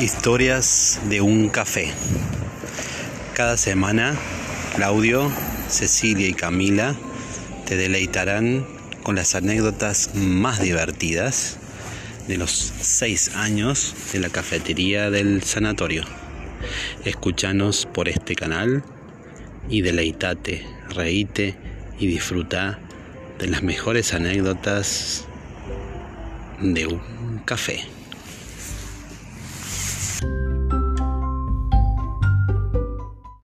Historias de un café. Cada semana, Claudio, Cecilia y Camila te deleitarán con las anécdotas más divertidas de los seis años de la cafetería del sanatorio. Escúchanos por este canal y deleitate, reíte y disfruta de las mejores anécdotas de un café.